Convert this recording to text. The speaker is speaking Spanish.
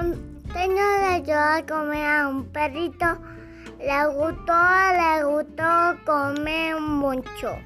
Tengo le dio a comer a un perrito. Le gustó, le gustó comer mucho.